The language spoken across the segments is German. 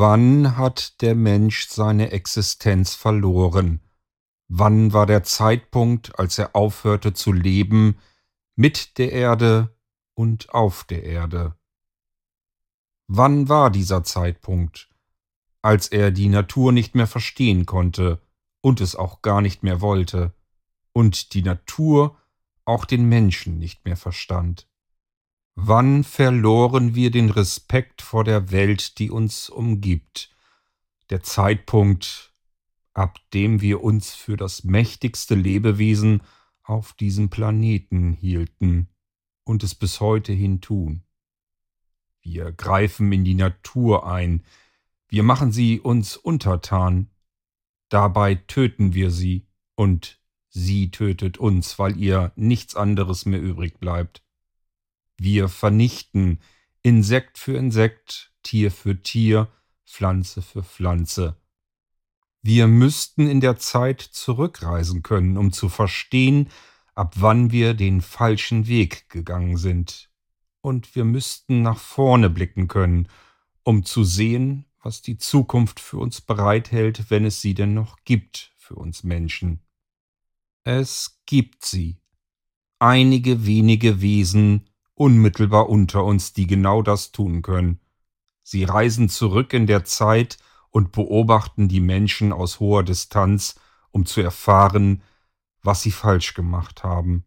Wann hat der Mensch seine Existenz verloren? Wann war der Zeitpunkt, als er aufhörte zu leben, mit der Erde und auf der Erde? Wann war dieser Zeitpunkt, als er die Natur nicht mehr verstehen konnte und es auch gar nicht mehr wollte, und die Natur auch den Menschen nicht mehr verstand? Wann verloren wir den Respekt vor der Welt, die uns umgibt? Der Zeitpunkt, ab dem wir uns für das mächtigste Lebewesen auf diesem Planeten hielten und es bis heute hin tun. Wir greifen in die Natur ein, wir machen sie uns untertan, dabei töten wir sie und sie tötet uns, weil ihr nichts anderes mehr übrig bleibt. Wir vernichten Insekt für Insekt, Tier für Tier, Pflanze für Pflanze. Wir müssten in der Zeit zurückreisen können, um zu verstehen, ab wann wir den falschen Weg gegangen sind. Und wir müssten nach vorne blicken können, um zu sehen, was die Zukunft für uns bereithält, wenn es sie denn noch gibt für uns Menschen. Es gibt sie. Einige wenige Wesen, unmittelbar unter uns, die genau das tun können. Sie reisen zurück in der Zeit und beobachten die Menschen aus hoher Distanz, um zu erfahren, was sie falsch gemacht haben.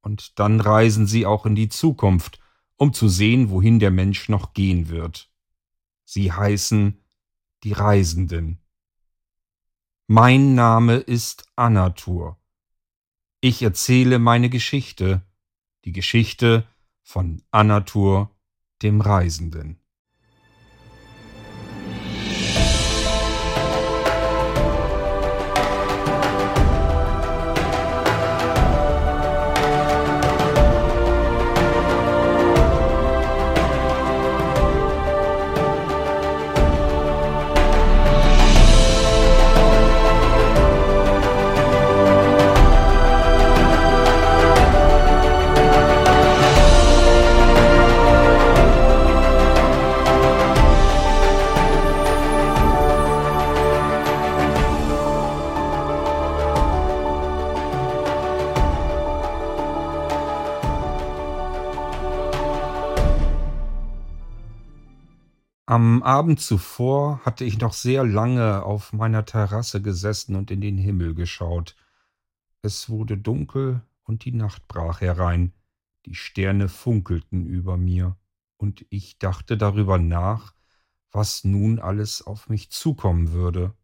Und dann reisen sie auch in die Zukunft, um zu sehen, wohin der Mensch noch gehen wird. Sie heißen die Reisenden. Mein Name ist Anatur. Ich erzähle meine Geschichte, die Geschichte von Anatur, dem Reisenden. Am Abend zuvor hatte ich noch sehr lange auf meiner Terrasse gesessen und in den Himmel geschaut. Es wurde dunkel und die Nacht brach herein, die Sterne funkelten über mir, und ich dachte darüber nach, was nun alles auf mich zukommen würde.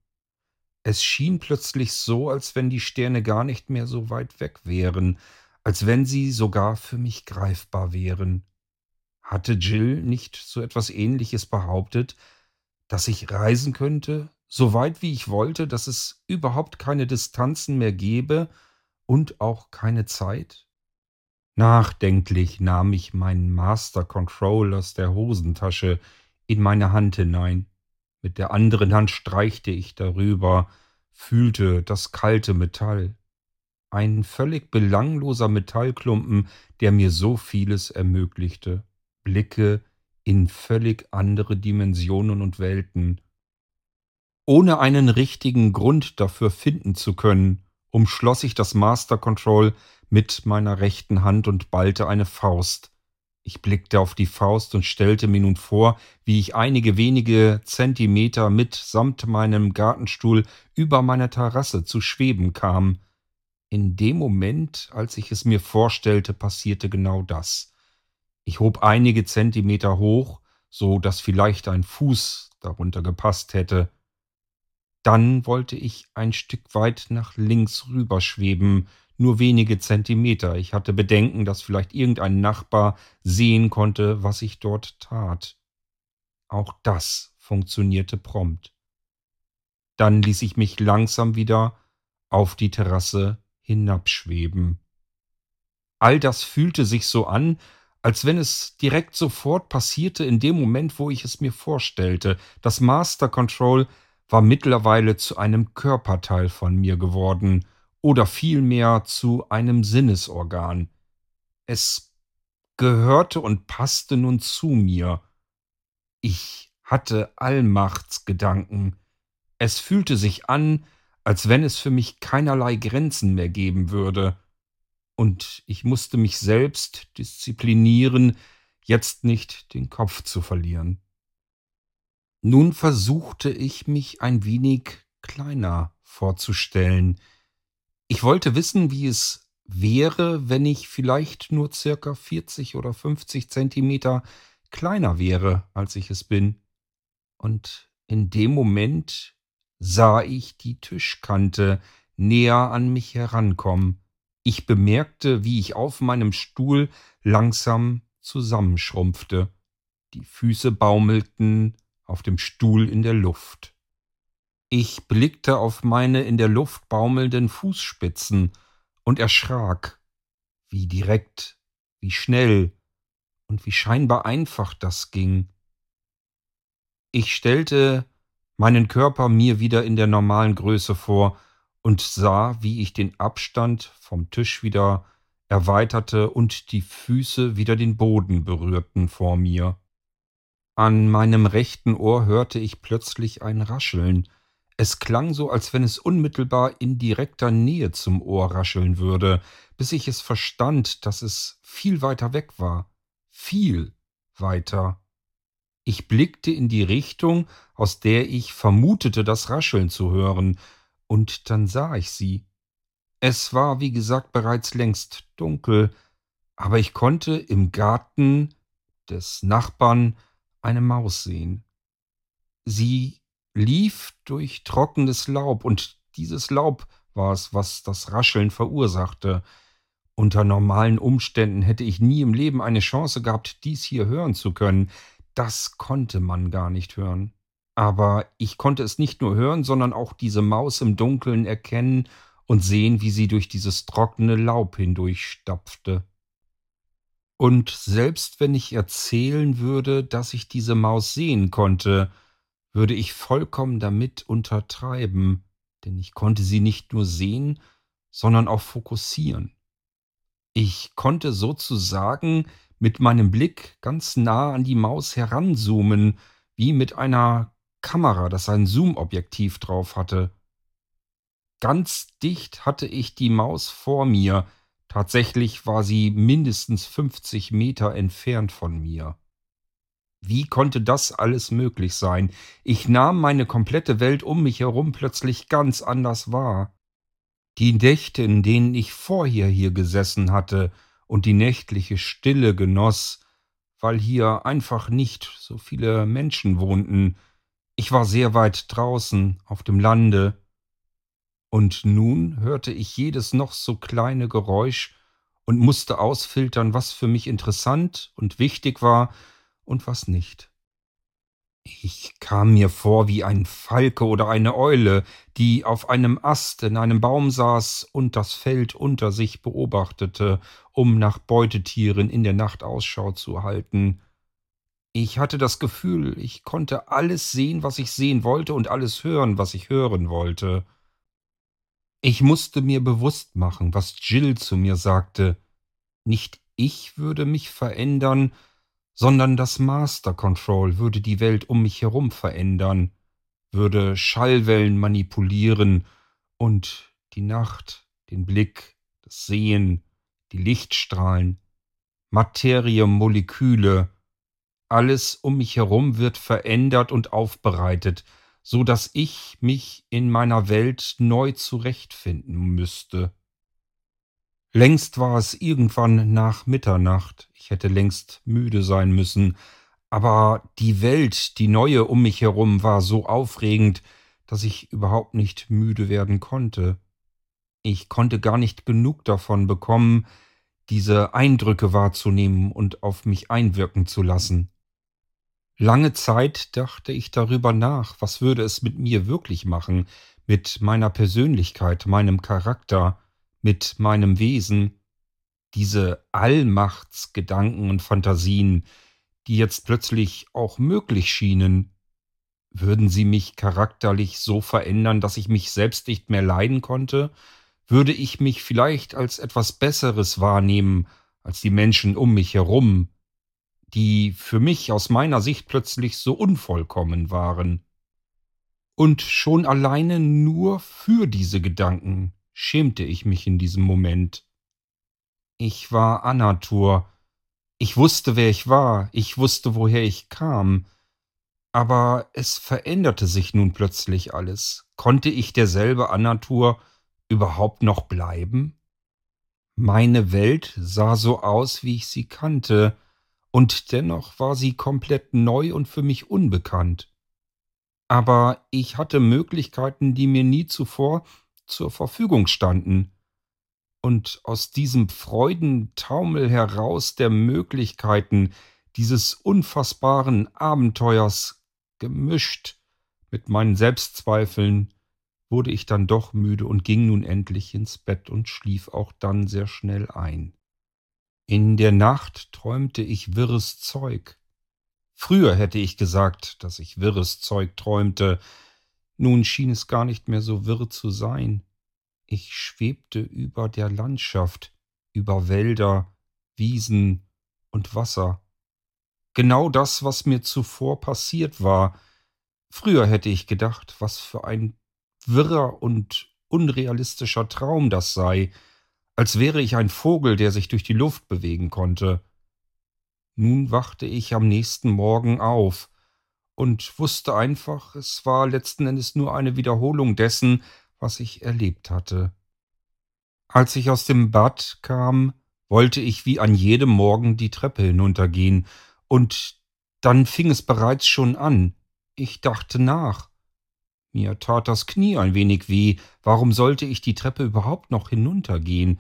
Es schien plötzlich so, als wenn die Sterne gar nicht mehr so weit weg wären, als wenn sie sogar für mich greifbar wären. Hatte Jill nicht so etwas Ähnliches behauptet, dass ich reisen könnte, so weit wie ich wollte, dass es überhaupt keine Distanzen mehr gäbe und auch keine Zeit? Nachdenklich nahm ich meinen Master Control aus der Hosentasche in meine Hand hinein. Mit der anderen Hand streichte ich darüber, fühlte das kalte Metall. Ein völlig belangloser Metallklumpen, der mir so vieles ermöglichte. Blicke in völlig andere Dimensionen und Welten. Ohne einen richtigen Grund dafür finden zu können, umschloss ich das Master Control mit meiner rechten Hand und ballte eine Faust. Ich blickte auf die Faust und stellte mir nun vor, wie ich einige wenige Zentimeter mitsamt meinem Gartenstuhl über meiner Terrasse zu schweben kam. In dem Moment, als ich es mir vorstellte, passierte genau das. Ich hob einige Zentimeter hoch, so dass vielleicht ein Fuß darunter gepasst hätte. Dann wollte ich ein Stück weit nach links rüberschweben, nur wenige Zentimeter. Ich hatte Bedenken, dass vielleicht irgendein Nachbar sehen konnte, was ich dort tat. Auch das funktionierte prompt. Dann ließ ich mich langsam wieder auf die Terrasse hinabschweben. All das fühlte sich so an, als wenn es direkt sofort passierte in dem Moment, wo ich es mir vorstellte. Das Master Control war mittlerweile zu einem Körperteil von mir geworden oder vielmehr zu einem Sinnesorgan. Es gehörte und passte nun zu mir. Ich hatte Allmachtsgedanken. Es fühlte sich an, als wenn es für mich keinerlei Grenzen mehr geben würde. Und ich musste mich selbst disziplinieren, jetzt nicht den Kopf zu verlieren. Nun versuchte ich mich ein wenig kleiner vorzustellen. Ich wollte wissen, wie es wäre, wenn ich vielleicht nur circa 40 oder 50 Zentimeter kleiner wäre, als ich es bin. Und in dem Moment sah ich die Tischkante näher an mich herankommen. Ich bemerkte, wie ich auf meinem Stuhl langsam zusammenschrumpfte. Die Füße baumelten auf dem Stuhl in der Luft. Ich blickte auf meine in der Luft baumelnden Fußspitzen und erschrak, wie direkt, wie schnell und wie scheinbar einfach das ging. Ich stellte meinen Körper mir wieder in der normalen Größe vor und sah, wie ich den Abstand vom Tisch wieder erweiterte und die Füße wieder den Boden berührten vor mir. An meinem rechten Ohr hörte ich plötzlich ein Rascheln. Es klang so, als wenn es unmittelbar in direkter Nähe zum Ohr rascheln würde, bis ich es verstand, dass es viel weiter weg war. Viel weiter. Ich blickte in die Richtung, aus der ich vermutete, das Rascheln zu hören, und dann sah ich sie. Es war, wie gesagt, bereits längst dunkel, aber ich konnte im Garten des Nachbarn eine Maus sehen. Sie lief durch trockenes Laub, und dieses Laub war es, was das Rascheln verursachte. Unter normalen Umständen hätte ich nie im Leben eine Chance gehabt, dies hier hören zu können. Das konnte man gar nicht hören. Aber ich konnte es nicht nur hören, sondern auch diese Maus im Dunkeln erkennen und sehen, wie sie durch dieses trockene Laub hindurchstapfte. Und selbst wenn ich erzählen würde, dass ich diese Maus sehen konnte, würde ich vollkommen damit untertreiben, denn ich konnte sie nicht nur sehen, sondern auch fokussieren. Ich konnte sozusagen mit meinem Blick ganz nah an die Maus heranzoomen, wie mit einer Kamera, das ein Zoomobjektiv drauf hatte. Ganz dicht hatte ich die Maus vor mir, tatsächlich war sie mindestens 50 Meter entfernt von mir. Wie konnte das alles möglich sein? Ich nahm meine komplette Welt um mich herum plötzlich ganz anders wahr. Die Nächte, in denen ich vorher hier gesessen hatte und die nächtliche Stille genoss, weil hier einfach nicht so viele Menschen wohnten, ich war sehr weit draußen auf dem Lande, und nun hörte ich jedes noch so kleine Geräusch und musste ausfiltern, was für mich interessant und wichtig war und was nicht. Ich kam mir vor wie ein Falke oder eine Eule, die auf einem Ast in einem Baum saß und das Feld unter sich beobachtete, um nach Beutetieren in der Nacht Ausschau zu halten. Ich hatte das Gefühl, ich konnte alles sehen, was ich sehen wollte, und alles hören, was ich hören wollte. Ich musste mir bewusst machen, was Jill zu mir sagte. Nicht ich würde mich verändern, sondern das Master Control würde die Welt um mich herum verändern, würde Schallwellen manipulieren und die Nacht, den Blick, das Sehen, die Lichtstrahlen, Materie, Moleküle, alles um mich herum wird verändert und aufbereitet, so dass ich mich in meiner Welt neu zurechtfinden müsste. Längst war es irgendwann nach Mitternacht, ich hätte längst müde sein müssen, aber die Welt, die neue um mich herum, war so aufregend, dass ich überhaupt nicht müde werden konnte. Ich konnte gar nicht genug davon bekommen, diese Eindrücke wahrzunehmen und auf mich einwirken zu lassen. Lange Zeit dachte ich darüber nach, was würde es mit mir wirklich machen, mit meiner Persönlichkeit, meinem Charakter, mit meinem Wesen, diese Allmachtsgedanken und Fantasien, die jetzt plötzlich auch möglich schienen, würden sie mich charakterlich so verändern, dass ich mich selbst nicht mehr leiden konnte? Würde ich mich vielleicht als etwas Besseres wahrnehmen als die Menschen um mich herum? Die für mich aus meiner Sicht plötzlich so unvollkommen waren. Und schon alleine nur für diese Gedanken schämte ich mich in diesem Moment. Ich war Anatur. Ich wusste, wer ich war, ich wusste, woher ich kam. Aber es veränderte sich nun plötzlich alles. Konnte ich derselbe Anatur überhaupt noch bleiben? Meine Welt sah so aus, wie ich sie kannte, und dennoch war sie komplett neu und für mich unbekannt. Aber ich hatte Möglichkeiten, die mir nie zuvor zur Verfügung standen. Und aus diesem Freudentaumel heraus der Möglichkeiten, dieses unfassbaren Abenteuers, gemischt mit meinen Selbstzweifeln, wurde ich dann doch müde und ging nun endlich ins Bett und schlief auch dann sehr schnell ein. In der Nacht träumte ich wirres Zeug. Früher hätte ich gesagt, dass ich wirres Zeug träumte, nun schien es gar nicht mehr so wirr zu sein. Ich schwebte über der Landschaft, über Wälder, Wiesen und Wasser. Genau das, was mir zuvor passiert war. Früher hätte ich gedacht, was für ein wirrer und unrealistischer Traum das sei, als wäre ich ein Vogel, der sich durch die Luft bewegen konnte. Nun wachte ich am nächsten Morgen auf und wusste einfach, es war letzten Endes nur eine Wiederholung dessen, was ich erlebt hatte. Als ich aus dem Bad kam, wollte ich wie an jedem Morgen die Treppe hinuntergehen, und dann fing es bereits schon an. Ich dachte nach. Mir tat das Knie ein wenig weh. Warum sollte ich die Treppe überhaupt noch hinuntergehen?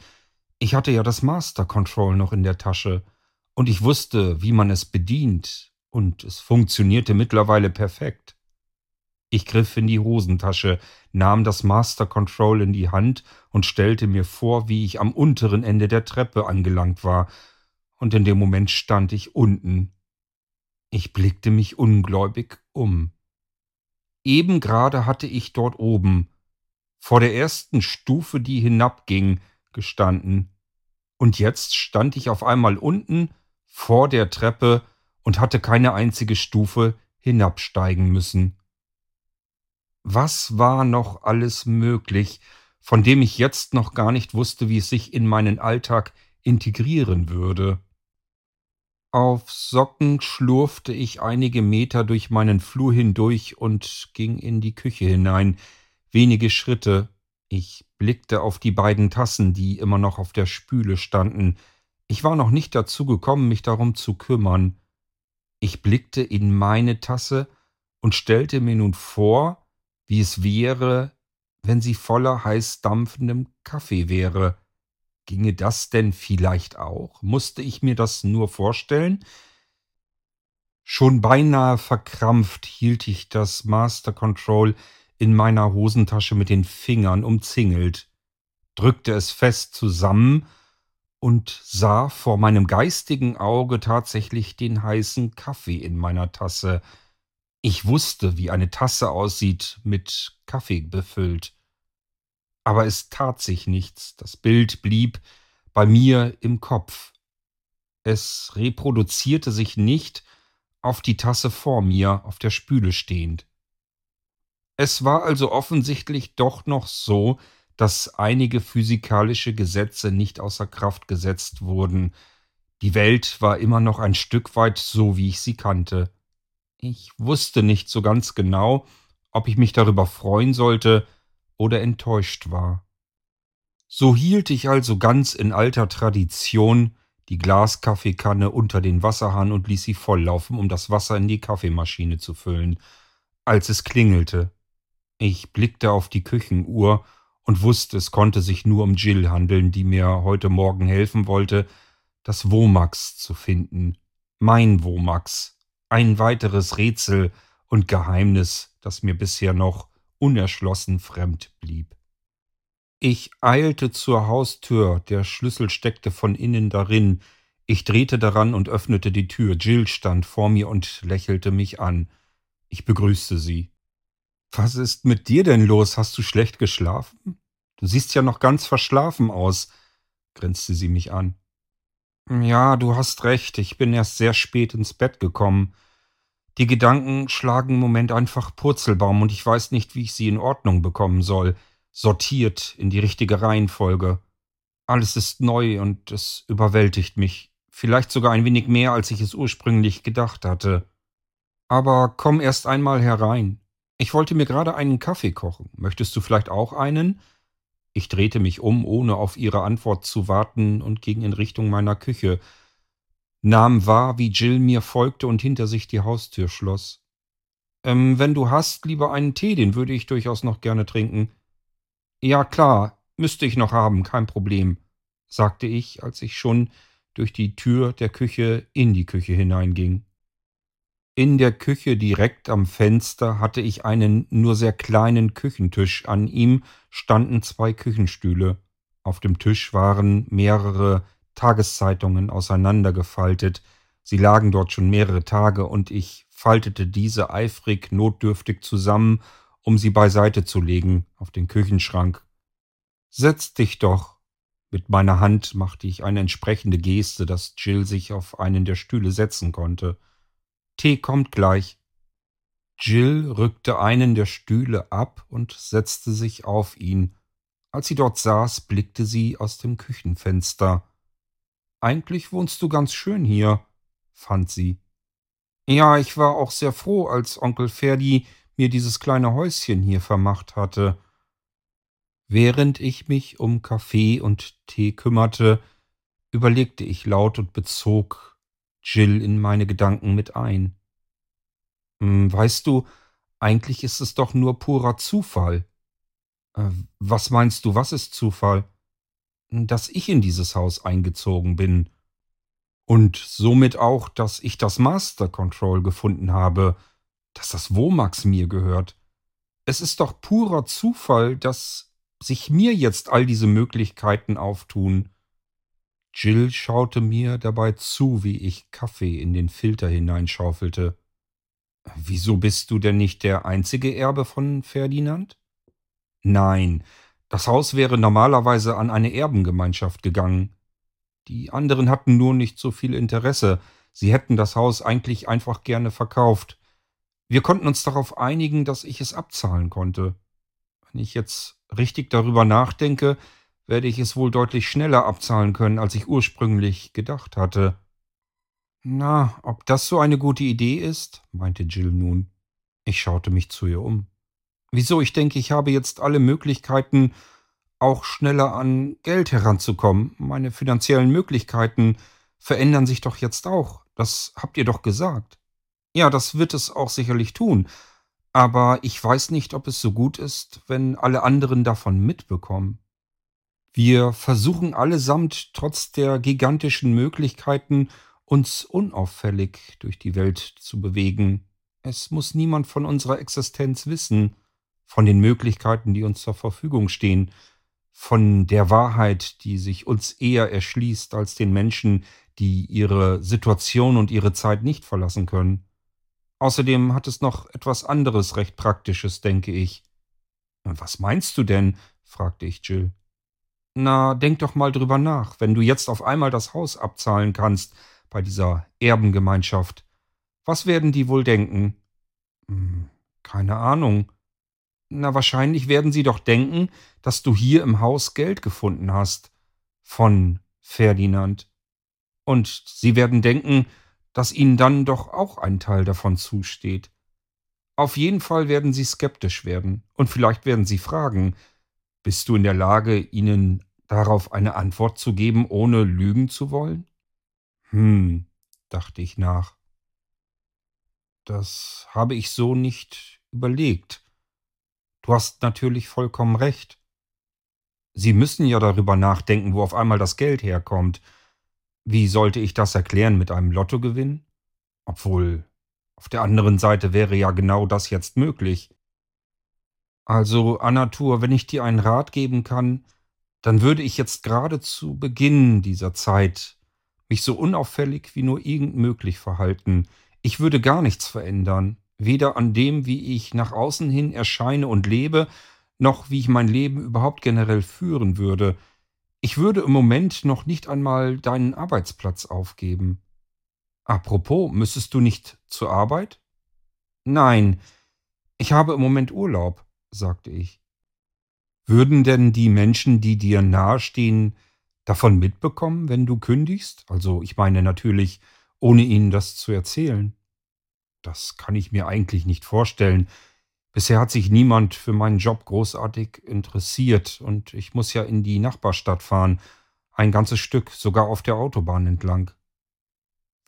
Ich hatte ja das Master Control noch in der Tasche und ich wusste, wie man es bedient, und es funktionierte mittlerweile perfekt. Ich griff in die Hosentasche, nahm das Master Control in die Hand und stellte mir vor, wie ich am unteren Ende der Treppe angelangt war, und in dem Moment stand ich unten. Ich blickte mich ungläubig um. Eben gerade hatte ich dort oben, vor der ersten Stufe, die hinabging, gestanden. Und jetzt stand ich auf einmal unten, vor der Treppe und hatte keine einzige Stufe hinabsteigen müssen. Was war noch alles möglich, von dem ich jetzt noch gar nicht wusste, wie es sich in meinen Alltag integrieren würde? Auf Socken schlurfte ich einige Meter durch meinen Flur hindurch und ging in die Küche hinein. Wenige Schritte. Ich blickte auf die beiden Tassen, die immer noch auf der Spüle standen. Ich war noch nicht dazu gekommen, mich darum zu kümmern. Ich blickte in meine Tasse und stellte mir nun vor, wie es wäre, wenn sie voller heiß dampfendem Kaffee wäre. Ginge das denn vielleicht auch? Musste ich mir das nur vorstellen? Schon beinahe verkrampft hielt ich das Master Control in meiner Hosentasche mit den Fingern umzingelt, drückte es fest zusammen und sah vor meinem geistigen Auge tatsächlich den heißen Kaffee in meiner Tasse. Ich wusste, wie eine Tasse aussieht, mit Kaffee befüllt aber es tat sich nichts, das Bild blieb bei mir im Kopf. Es reproduzierte sich nicht auf die Tasse vor mir, auf der Spüle stehend. Es war also offensichtlich doch noch so, dass einige physikalische Gesetze nicht außer Kraft gesetzt wurden. Die Welt war immer noch ein Stück weit so, wie ich sie kannte. Ich wusste nicht so ganz genau, ob ich mich darüber freuen sollte, oder enttäuscht war. So hielt ich also ganz in alter Tradition die Glaskaffeekanne unter den Wasserhahn und ließ sie volllaufen, um das Wasser in die Kaffeemaschine zu füllen, als es klingelte. Ich blickte auf die Küchenuhr und wusste, es konnte sich nur um Jill handeln, die mir heute Morgen helfen wollte, das Womax zu finden. Mein Womax. Ein weiteres Rätsel und Geheimnis, das mir bisher noch unerschlossen fremd blieb. Ich eilte zur Haustür, der Schlüssel steckte von innen darin, ich drehte daran und öffnete die Tür. Jill stand vor mir und lächelte mich an. Ich begrüßte sie. Was ist mit dir denn los? Hast du schlecht geschlafen? Du siehst ja noch ganz verschlafen aus, grinste sie mich an. Ja, du hast recht, ich bin erst sehr spät ins Bett gekommen. Die Gedanken schlagen im Moment einfach Purzelbaum und ich weiß nicht, wie ich sie in Ordnung bekommen soll, sortiert in die richtige Reihenfolge. Alles ist neu und es überwältigt mich, vielleicht sogar ein wenig mehr, als ich es ursprünglich gedacht hatte. Aber komm erst einmal herein. Ich wollte mir gerade einen Kaffee kochen. Möchtest du vielleicht auch einen? Ich drehte mich um, ohne auf ihre Antwort zu warten, und ging in Richtung meiner Küche, nahm wahr, wie Jill mir folgte und hinter sich die Haustür schloss. Ähm, wenn du hast, lieber einen Tee, den würde ich durchaus noch gerne trinken. Ja, klar, müsste ich noch haben, kein Problem, sagte ich, als ich schon durch die Tür der Küche in die Küche hineinging. In der Küche direkt am Fenster hatte ich einen nur sehr kleinen Küchentisch, an ihm standen zwei Küchenstühle. Auf dem Tisch waren mehrere Tageszeitungen auseinandergefaltet, sie lagen dort schon mehrere Tage, und ich faltete diese eifrig notdürftig zusammen, um sie beiseite zu legen auf den Küchenschrank. Setz dich doch. Mit meiner Hand machte ich eine entsprechende Geste, dass Jill sich auf einen der Stühle setzen konnte. Tee kommt gleich. Jill rückte einen der Stühle ab und setzte sich auf ihn. Als sie dort saß, blickte sie aus dem Küchenfenster. Eigentlich wohnst du ganz schön hier, fand sie. Ja, ich war auch sehr froh, als Onkel Ferdi mir dieses kleine Häuschen hier vermacht hatte. Während ich mich um Kaffee und Tee kümmerte, überlegte ich laut und bezog Jill in meine Gedanken mit ein. Hm, weißt du, eigentlich ist es doch nur purer Zufall. Äh, was meinst du, was ist Zufall? Dass ich in dieses Haus eingezogen bin. Und somit auch, dass ich das Master Control gefunden habe, dass das Womax mir gehört. Es ist doch purer Zufall, dass sich mir jetzt all diese Möglichkeiten auftun. Jill schaute mir dabei zu, wie ich Kaffee in den Filter hineinschaufelte. Wieso bist du denn nicht der einzige Erbe von Ferdinand? Nein, das Haus wäre normalerweise an eine Erbengemeinschaft gegangen. Die anderen hatten nur nicht so viel Interesse, sie hätten das Haus eigentlich einfach gerne verkauft. Wir konnten uns darauf einigen, dass ich es abzahlen konnte. Wenn ich jetzt richtig darüber nachdenke, werde ich es wohl deutlich schneller abzahlen können, als ich ursprünglich gedacht hatte. Na, ob das so eine gute Idee ist? meinte Jill nun. Ich schaute mich zu ihr um. Wieso? Ich denke, ich habe jetzt alle Möglichkeiten, auch schneller an Geld heranzukommen. Meine finanziellen Möglichkeiten verändern sich doch jetzt auch. Das habt ihr doch gesagt. Ja, das wird es auch sicherlich tun. Aber ich weiß nicht, ob es so gut ist, wenn alle anderen davon mitbekommen. Wir versuchen allesamt trotz der gigantischen Möglichkeiten, uns unauffällig durch die Welt zu bewegen. Es muss niemand von unserer Existenz wissen, von den Möglichkeiten, die uns zur Verfügung stehen, von der Wahrheit, die sich uns eher erschließt als den Menschen, die ihre Situation und ihre Zeit nicht verlassen können. Außerdem hat es noch etwas anderes recht Praktisches, denke ich. Was meinst du denn? fragte ich Jill. Na, denk doch mal drüber nach, wenn du jetzt auf einmal das Haus abzahlen kannst bei dieser Erbengemeinschaft. Was werden die wohl denken? Hm, keine Ahnung. Na, wahrscheinlich werden sie doch denken, dass du hier im Haus Geld gefunden hast. Von Ferdinand. Und sie werden denken, dass ihnen dann doch auch ein Teil davon zusteht. Auf jeden Fall werden sie skeptisch werden. Und vielleicht werden sie fragen, bist du in der Lage, ihnen darauf eine Antwort zu geben, ohne lügen zu wollen? Hm, dachte ich nach. Das habe ich so nicht überlegt. Du hast natürlich vollkommen recht. Sie müssen ja darüber nachdenken, wo auf einmal das Geld herkommt. Wie sollte ich das erklären mit einem Lottogewinn? Obwohl, auf der anderen Seite wäre ja genau das jetzt möglich. Also, Anatur, wenn ich dir einen Rat geben kann, dann würde ich jetzt gerade zu Beginn dieser Zeit mich so unauffällig wie nur irgend möglich verhalten. Ich würde gar nichts verändern, weder an dem, wie ich nach außen hin erscheine und lebe, noch wie ich mein Leben überhaupt generell führen würde. Ich würde im Moment noch nicht einmal deinen Arbeitsplatz aufgeben. Apropos, müsstest du nicht zur Arbeit? Nein, ich habe im Moment Urlaub, sagte ich. Würden denn die Menschen, die dir nahestehen, davon mitbekommen, wenn du kündigst? Also ich meine natürlich, ohne ihnen das zu erzählen. Das kann ich mir eigentlich nicht vorstellen. Bisher hat sich niemand für meinen Job großartig interessiert und ich muss ja in die Nachbarstadt fahren, ein ganzes Stück, sogar auf der Autobahn entlang.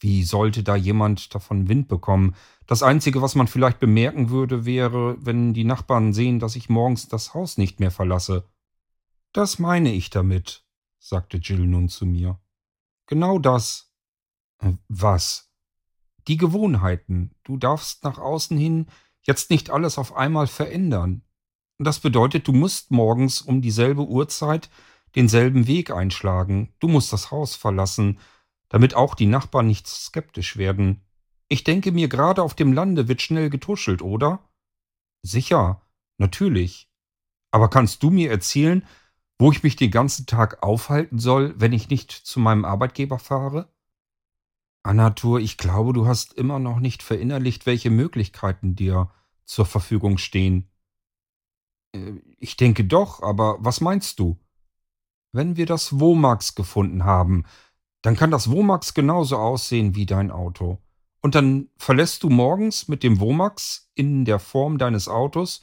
Wie sollte da jemand davon Wind bekommen? Das Einzige, was man vielleicht bemerken würde, wäre, wenn die Nachbarn sehen, dass ich morgens das Haus nicht mehr verlasse. Das meine ich damit, sagte Jill nun zu mir. Genau das. Äh, was? Die Gewohnheiten. Du darfst nach außen hin jetzt nicht alles auf einmal verändern. Das bedeutet, du musst morgens um dieselbe Uhrzeit denselben Weg einschlagen. Du musst das Haus verlassen, damit auch die Nachbarn nicht skeptisch werden. Ich denke mir, gerade auf dem Lande wird schnell getuschelt, oder? Sicher, natürlich. Aber kannst du mir erzählen, wo ich mich den ganzen Tag aufhalten soll, wenn ich nicht zu meinem Arbeitgeber fahre? Anatur, ich glaube, du hast immer noch nicht verinnerlicht, welche Möglichkeiten dir zur Verfügung stehen. Äh, ich denke doch, aber was meinst du? Wenn wir das Womax gefunden haben, dann kann das Womax genauso aussehen wie dein Auto. Und dann verlässt du morgens mit dem Womax in der Form deines Autos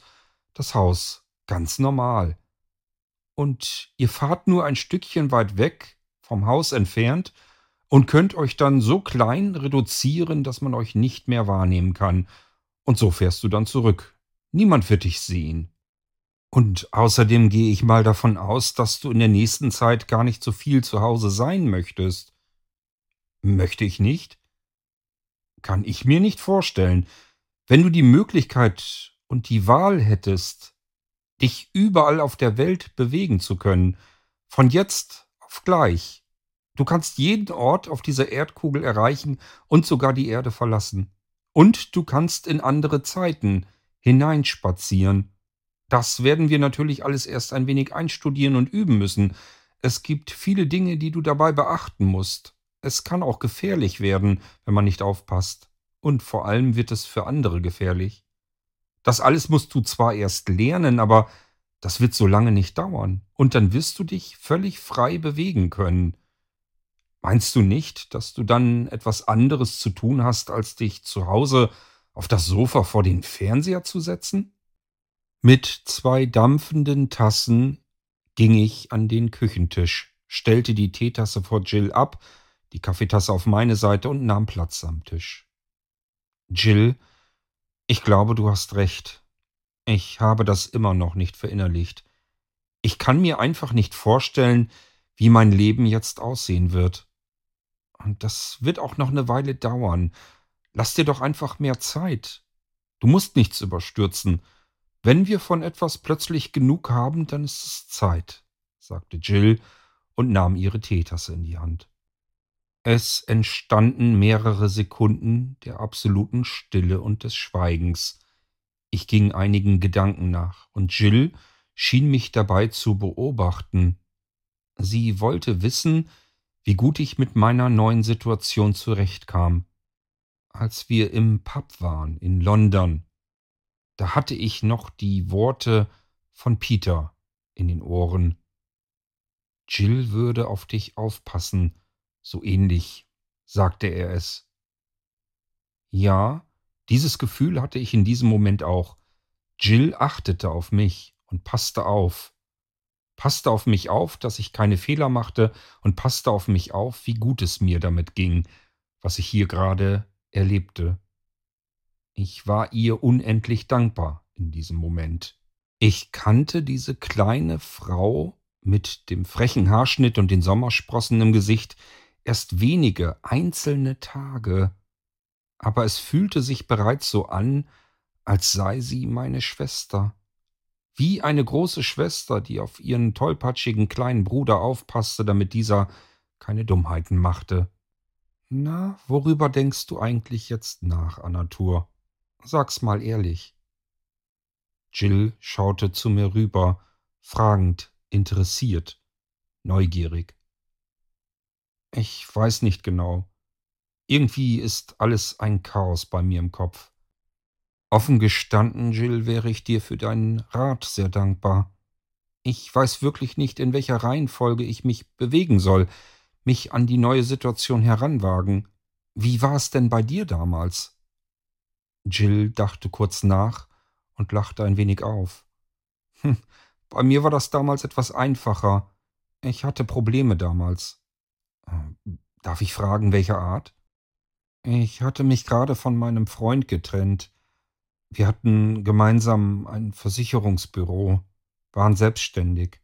das Haus. Ganz normal. Und ihr fahrt nur ein Stückchen weit weg, vom Haus entfernt, und könnt euch dann so klein reduzieren, dass man euch nicht mehr wahrnehmen kann. Und so fährst du dann zurück. Niemand wird dich sehen. Und außerdem gehe ich mal davon aus, dass du in der nächsten Zeit gar nicht so viel zu Hause sein möchtest. Möchte ich nicht? Kann ich mir nicht vorstellen. Wenn du die Möglichkeit und die Wahl hättest, dich überall auf der Welt bewegen zu können, von jetzt auf gleich. Du kannst jeden Ort auf dieser Erdkugel erreichen und sogar die Erde verlassen. Und du kannst in andere Zeiten hineinspazieren. Das werden wir natürlich alles erst ein wenig einstudieren und üben müssen. Es gibt viele Dinge, die du dabei beachten musst. Es kann auch gefährlich werden, wenn man nicht aufpasst. Und vor allem wird es für andere gefährlich. Das alles musst du zwar erst lernen, aber das wird so lange nicht dauern. Und dann wirst du dich völlig frei bewegen können. Meinst du nicht, dass du dann etwas anderes zu tun hast, als dich zu Hause auf das Sofa vor den Fernseher zu setzen? Mit zwei dampfenden Tassen ging ich an den Küchentisch, stellte die Teetasse vor Jill ab, die Kaffeetasse auf meine Seite und nahm Platz am Tisch. Jill, ich glaube, du hast recht. Ich habe das immer noch nicht verinnerlicht. Ich kann mir einfach nicht vorstellen, wie mein Leben jetzt aussehen wird. Und das wird auch noch eine Weile dauern. Lass dir doch einfach mehr Zeit. Du musst nichts überstürzen. Wenn wir von etwas plötzlich genug haben, dann ist es Zeit, sagte Jill und nahm ihre Teetasse in die Hand. Es entstanden mehrere Sekunden der absoluten Stille und des Schweigens. Ich ging einigen Gedanken nach, und Jill schien mich dabei zu beobachten. Sie wollte wissen, wie gut ich mit meiner neuen Situation zurechtkam. Als wir im Pub waren in London, da hatte ich noch die Worte von Peter in den Ohren. Jill würde auf dich aufpassen, so ähnlich sagte er es. Ja, dieses Gefühl hatte ich in diesem Moment auch. Jill achtete auf mich und passte auf. Passte auf mich auf, dass ich keine Fehler machte und passte auf mich auf, wie gut es mir damit ging, was ich hier gerade erlebte. Ich war ihr unendlich dankbar in diesem Moment. Ich kannte diese kleine Frau mit dem frechen Haarschnitt und den Sommersprossen im Gesicht erst wenige einzelne Tage, aber es fühlte sich bereits so an, als sei sie meine Schwester. Wie eine große Schwester, die auf ihren tollpatschigen kleinen Bruder aufpasste, damit dieser keine Dummheiten machte. Na, worüber denkst du eigentlich jetzt nach, Anatur? Sag's mal ehrlich. Jill schaute zu mir rüber, fragend, interessiert. neugierig. Ich weiß nicht genau. Irgendwie ist alles ein Chaos bei mir im Kopf. Offen gestanden, Jill, wäre ich dir für deinen Rat sehr dankbar. Ich weiß wirklich nicht, in welcher Reihenfolge ich mich bewegen soll, mich an die neue Situation heranwagen. Wie war es denn bei dir damals? Jill dachte kurz nach und lachte ein wenig auf. Hm, bei mir war das damals etwas einfacher. Ich hatte Probleme damals. Äh, darf ich fragen, welcher Art? Ich hatte mich gerade von meinem Freund getrennt. Wir hatten gemeinsam ein Versicherungsbüro, waren selbstständig.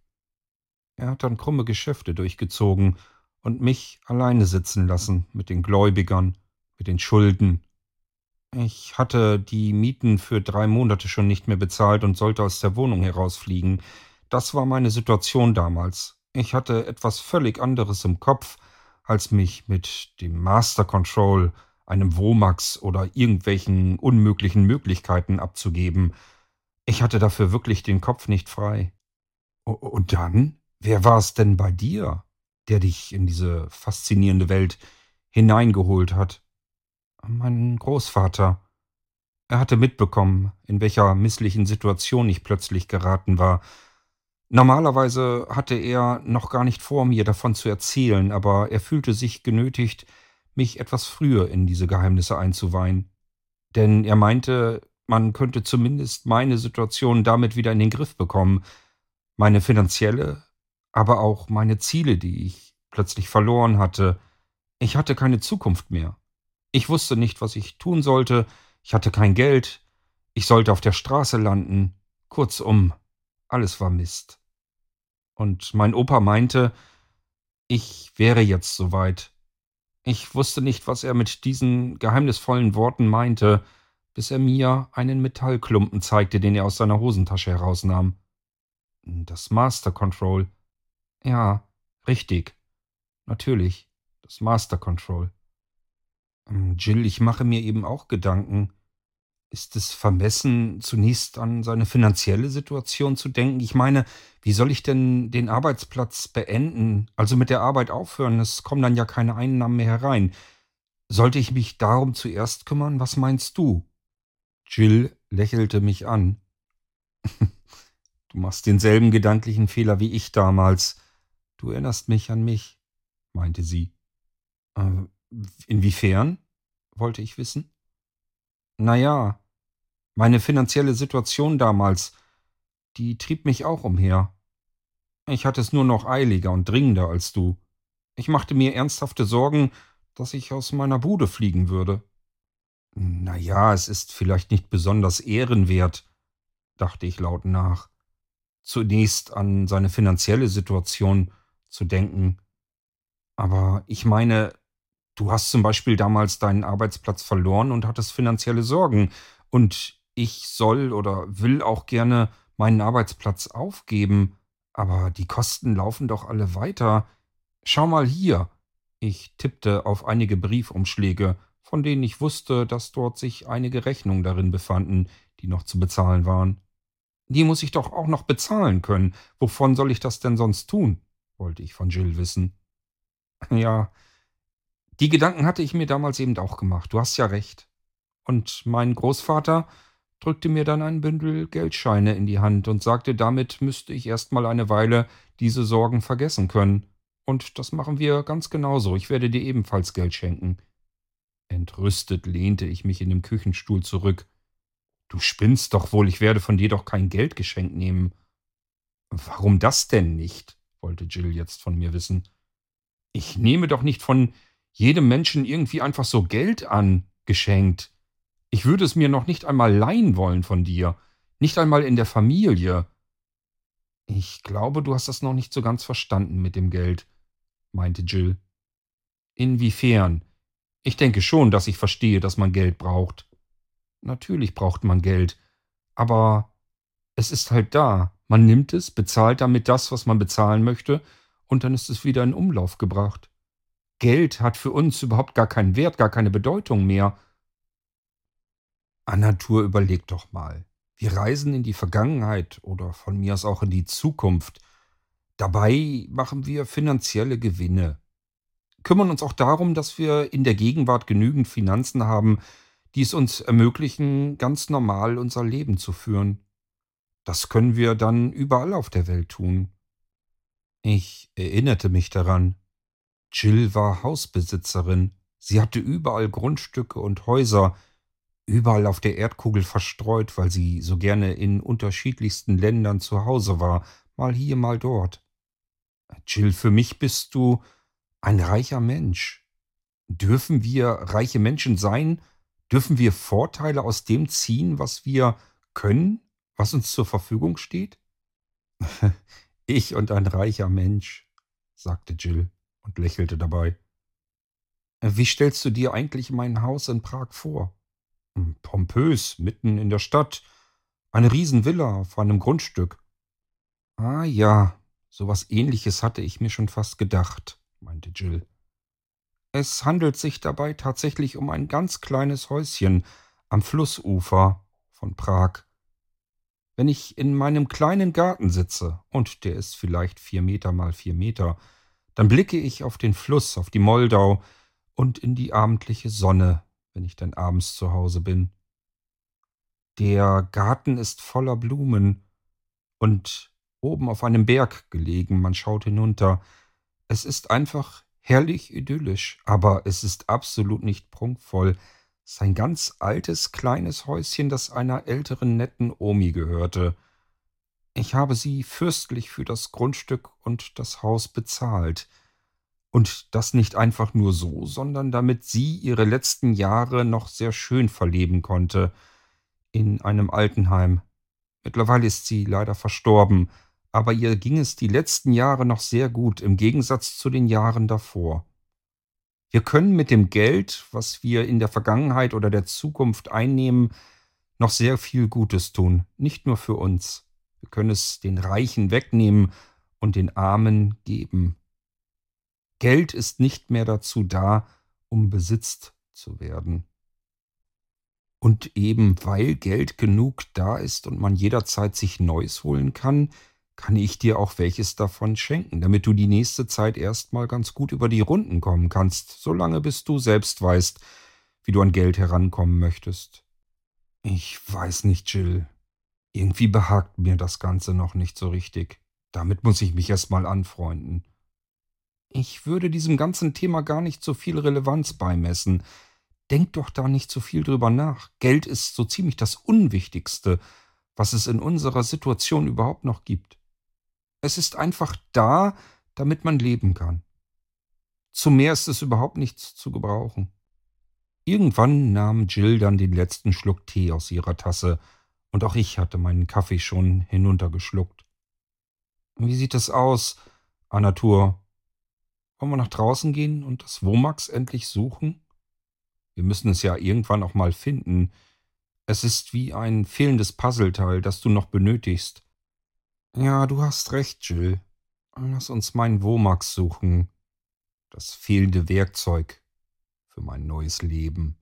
Er hat dann krumme Geschäfte durchgezogen und mich alleine sitzen lassen mit den Gläubigern, mit den Schulden. Ich hatte die Mieten für drei Monate schon nicht mehr bezahlt und sollte aus der Wohnung herausfliegen. Das war meine Situation damals. Ich hatte etwas völlig anderes im Kopf, als mich mit dem Master Control, einem Womax oder irgendwelchen unmöglichen Möglichkeiten abzugeben. Ich hatte dafür wirklich den Kopf nicht frei. Und dann? Wer war es denn bei dir, der dich in diese faszinierende Welt hineingeholt hat? Mein Großvater. Er hatte mitbekommen, in welcher misslichen Situation ich plötzlich geraten war. Normalerweise hatte er noch gar nicht vor, mir davon zu erzählen, aber er fühlte sich genötigt, mich etwas früher in diese Geheimnisse einzuweihen. Denn er meinte, man könnte zumindest meine Situation damit wieder in den Griff bekommen, meine finanzielle, aber auch meine Ziele, die ich plötzlich verloren hatte. Ich hatte keine Zukunft mehr. Ich wusste nicht, was ich tun sollte, ich hatte kein Geld, ich sollte auf der Straße landen, kurzum, alles war Mist. Und mein Opa meinte, ich wäre jetzt soweit. Ich wusste nicht, was er mit diesen geheimnisvollen Worten meinte, bis er mir einen Metallklumpen zeigte, den er aus seiner Hosentasche herausnahm. Das Master Control. Ja, richtig. Natürlich, das Master Control. Jill, ich mache mir eben auch Gedanken. Ist es vermessen, zunächst an seine finanzielle Situation zu denken? Ich meine, wie soll ich denn den Arbeitsplatz beenden, also mit der Arbeit aufhören? Es kommen dann ja keine Einnahmen mehr herein. Sollte ich mich darum zuerst kümmern? Was meinst du? Jill lächelte mich an. du machst denselben gedanklichen Fehler wie ich damals. Du erinnerst mich an mich, meinte sie. Äh, Inwiefern? wollte ich wissen. Na ja, meine finanzielle Situation damals, die trieb mich auch umher. Ich hatte es nur noch eiliger und dringender als du. Ich machte mir ernsthafte Sorgen, dass ich aus meiner Bude fliegen würde. Na ja, es ist vielleicht nicht besonders ehrenwert, dachte ich laut nach. Zunächst an seine finanzielle Situation zu denken. Aber ich meine, Du hast zum Beispiel damals deinen Arbeitsplatz verloren und hattest finanzielle Sorgen. Und ich soll oder will auch gerne meinen Arbeitsplatz aufgeben. Aber die Kosten laufen doch alle weiter. Schau mal hier. Ich tippte auf einige Briefumschläge, von denen ich wusste, dass dort sich einige Rechnungen darin befanden, die noch zu bezahlen waren. Die muss ich doch auch noch bezahlen können. Wovon soll ich das denn sonst tun? wollte ich von Jill wissen. Ja, die Gedanken hatte ich mir damals eben auch gemacht. Du hast ja recht. Und mein Großvater drückte mir dann ein Bündel Geldscheine in die Hand und sagte, damit müsste ich erst mal eine Weile diese Sorgen vergessen können. Und das machen wir ganz genauso. Ich werde dir ebenfalls Geld schenken. Entrüstet lehnte ich mich in dem Küchenstuhl zurück. Du spinnst doch wohl, ich werde von dir doch kein Geldgeschenk nehmen. Warum das denn nicht? wollte Jill jetzt von mir wissen. Ich nehme doch nicht von jedem Menschen irgendwie einfach so Geld an, geschenkt. Ich würde es mir noch nicht einmal leihen wollen von dir. Nicht einmal in der Familie. Ich glaube, du hast das noch nicht so ganz verstanden mit dem Geld, meinte Jill. Inwiefern? Ich denke schon, dass ich verstehe, dass man Geld braucht. Natürlich braucht man Geld, aber es ist halt da. Man nimmt es, bezahlt damit das, was man bezahlen möchte, und dann ist es wieder in Umlauf gebracht. Geld hat für uns überhaupt gar keinen Wert, gar keine Bedeutung mehr. Anatur, überleg doch mal. Wir reisen in die Vergangenheit oder von mir aus auch in die Zukunft. Dabei machen wir finanzielle Gewinne, kümmern uns auch darum, dass wir in der Gegenwart genügend Finanzen haben, die es uns ermöglichen, ganz normal unser Leben zu führen. Das können wir dann überall auf der Welt tun. Ich erinnerte mich daran. Jill war Hausbesitzerin. Sie hatte überall Grundstücke und Häuser, überall auf der Erdkugel verstreut, weil sie so gerne in unterschiedlichsten Ländern zu Hause war, mal hier, mal dort. Jill, für mich bist du ein reicher Mensch. Dürfen wir reiche Menschen sein? Dürfen wir Vorteile aus dem ziehen, was wir können, was uns zur Verfügung steht? ich und ein reicher Mensch, sagte Jill und lächelte dabei. Wie stellst du dir eigentlich mein Haus in Prag vor? Hm, pompös, mitten in der Stadt. Eine Riesenvilla auf einem Grundstück. Ah ja, sowas ähnliches hatte ich mir schon fast gedacht, meinte Jill. Es handelt sich dabei tatsächlich um ein ganz kleines Häuschen am Flussufer von Prag. Wenn ich in meinem kleinen Garten sitze, und der ist vielleicht vier Meter mal vier Meter, dann blicke ich auf den Fluss, auf die Moldau und in die abendliche Sonne, wenn ich dann abends zu Hause bin. Der Garten ist voller Blumen und oben auf einem Berg gelegen, man schaut hinunter. Es ist einfach herrlich idyllisch, aber es ist absolut nicht prunkvoll. Es ist ein ganz altes, kleines Häuschen, das einer älteren, netten Omi gehörte. Ich habe sie fürstlich für das Grundstück und das Haus bezahlt. Und das nicht einfach nur so, sondern damit sie ihre letzten Jahre noch sehr schön verleben konnte. In einem Altenheim. Mittlerweile ist sie leider verstorben, aber ihr ging es die letzten Jahre noch sehr gut, im Gegensatz zu den Jahren davor. Wir können mit dem Geld, was wir in der Vergangenheit oder der Zukunft einnehmen, noch sehr viel Gutes tun, nicht nur für uns. Wir können es den Reichen wegnehmen und den Armen geben. Geld ist nicht mehr dazu da, um besitzt zu werden. Und eben weil Geld genug da ist und man jederzeit sich Neues holen kann, kann ich dir auch welches davon schenken, damit du die nächste Zeit erstmal ganz gut über die Runden kommen kannst, solange bis du selbst weißt, wie du an Geld herankommen möchtest. Ich weiß nicht, Jill. Irgendwie behagt mir das Ganze noch nicht so richtig. Damit muss ich mich erstmal anfreunden. Ich würde diesem ganzen Thema gar nicht so viel Relevanz beimessen. Denk doch da nicht so viel drüber nach. Geld ist so ziemlich das Unwichtigste, was es in unserer Situation überhaupt noch gibt. Es ist einfach da, damit man leben kann. Zu mehr ist es überhaupt nichts zu gebrauchen. Irgendwann nahm Jill dann den letzten Schluck Tee aus ihrer Tasse, und auch ich hatte meinen Kaffee schon hinuntergeschluckt. Wie sieht es aus, Anatur? Wollen wir nach draußen gehen und das Womax endlich suchen? Wir müssen es ja irgendwann auch mal finden. Es ist wie ein fehlendes Puzzleteil, das du noch benötigst. Ja, du hast recht, Jill. Lass uns meinen Womax suchen. Das fehlende Werkzeug für mein neues Leben.